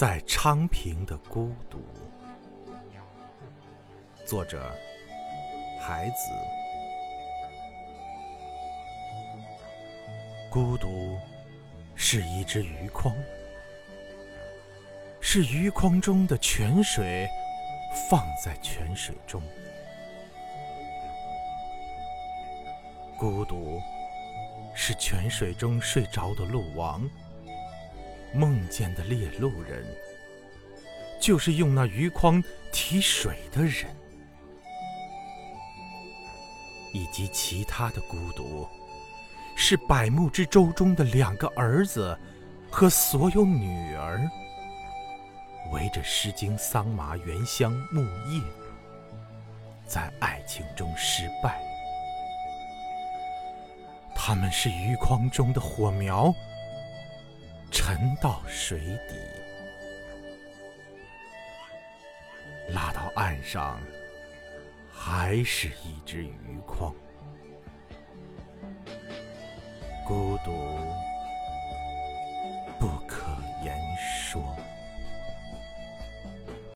在昌平的孤独。作者：孩子。孤独是一只鱼筐，是鱼筐中的泉水放在泉水中。孤独是泉水中睡着的鹿王。梦见的猎鹿人，就是用那鱼筐提水的人，以及其他的孤独，是百目之舟中的两个儿子和所有女儿，围着《诗经》桑麻原香木叶，在爱情中失败。他们是鱼筐中的火苗。沉到水底，拉到岸上，还是一只鱼。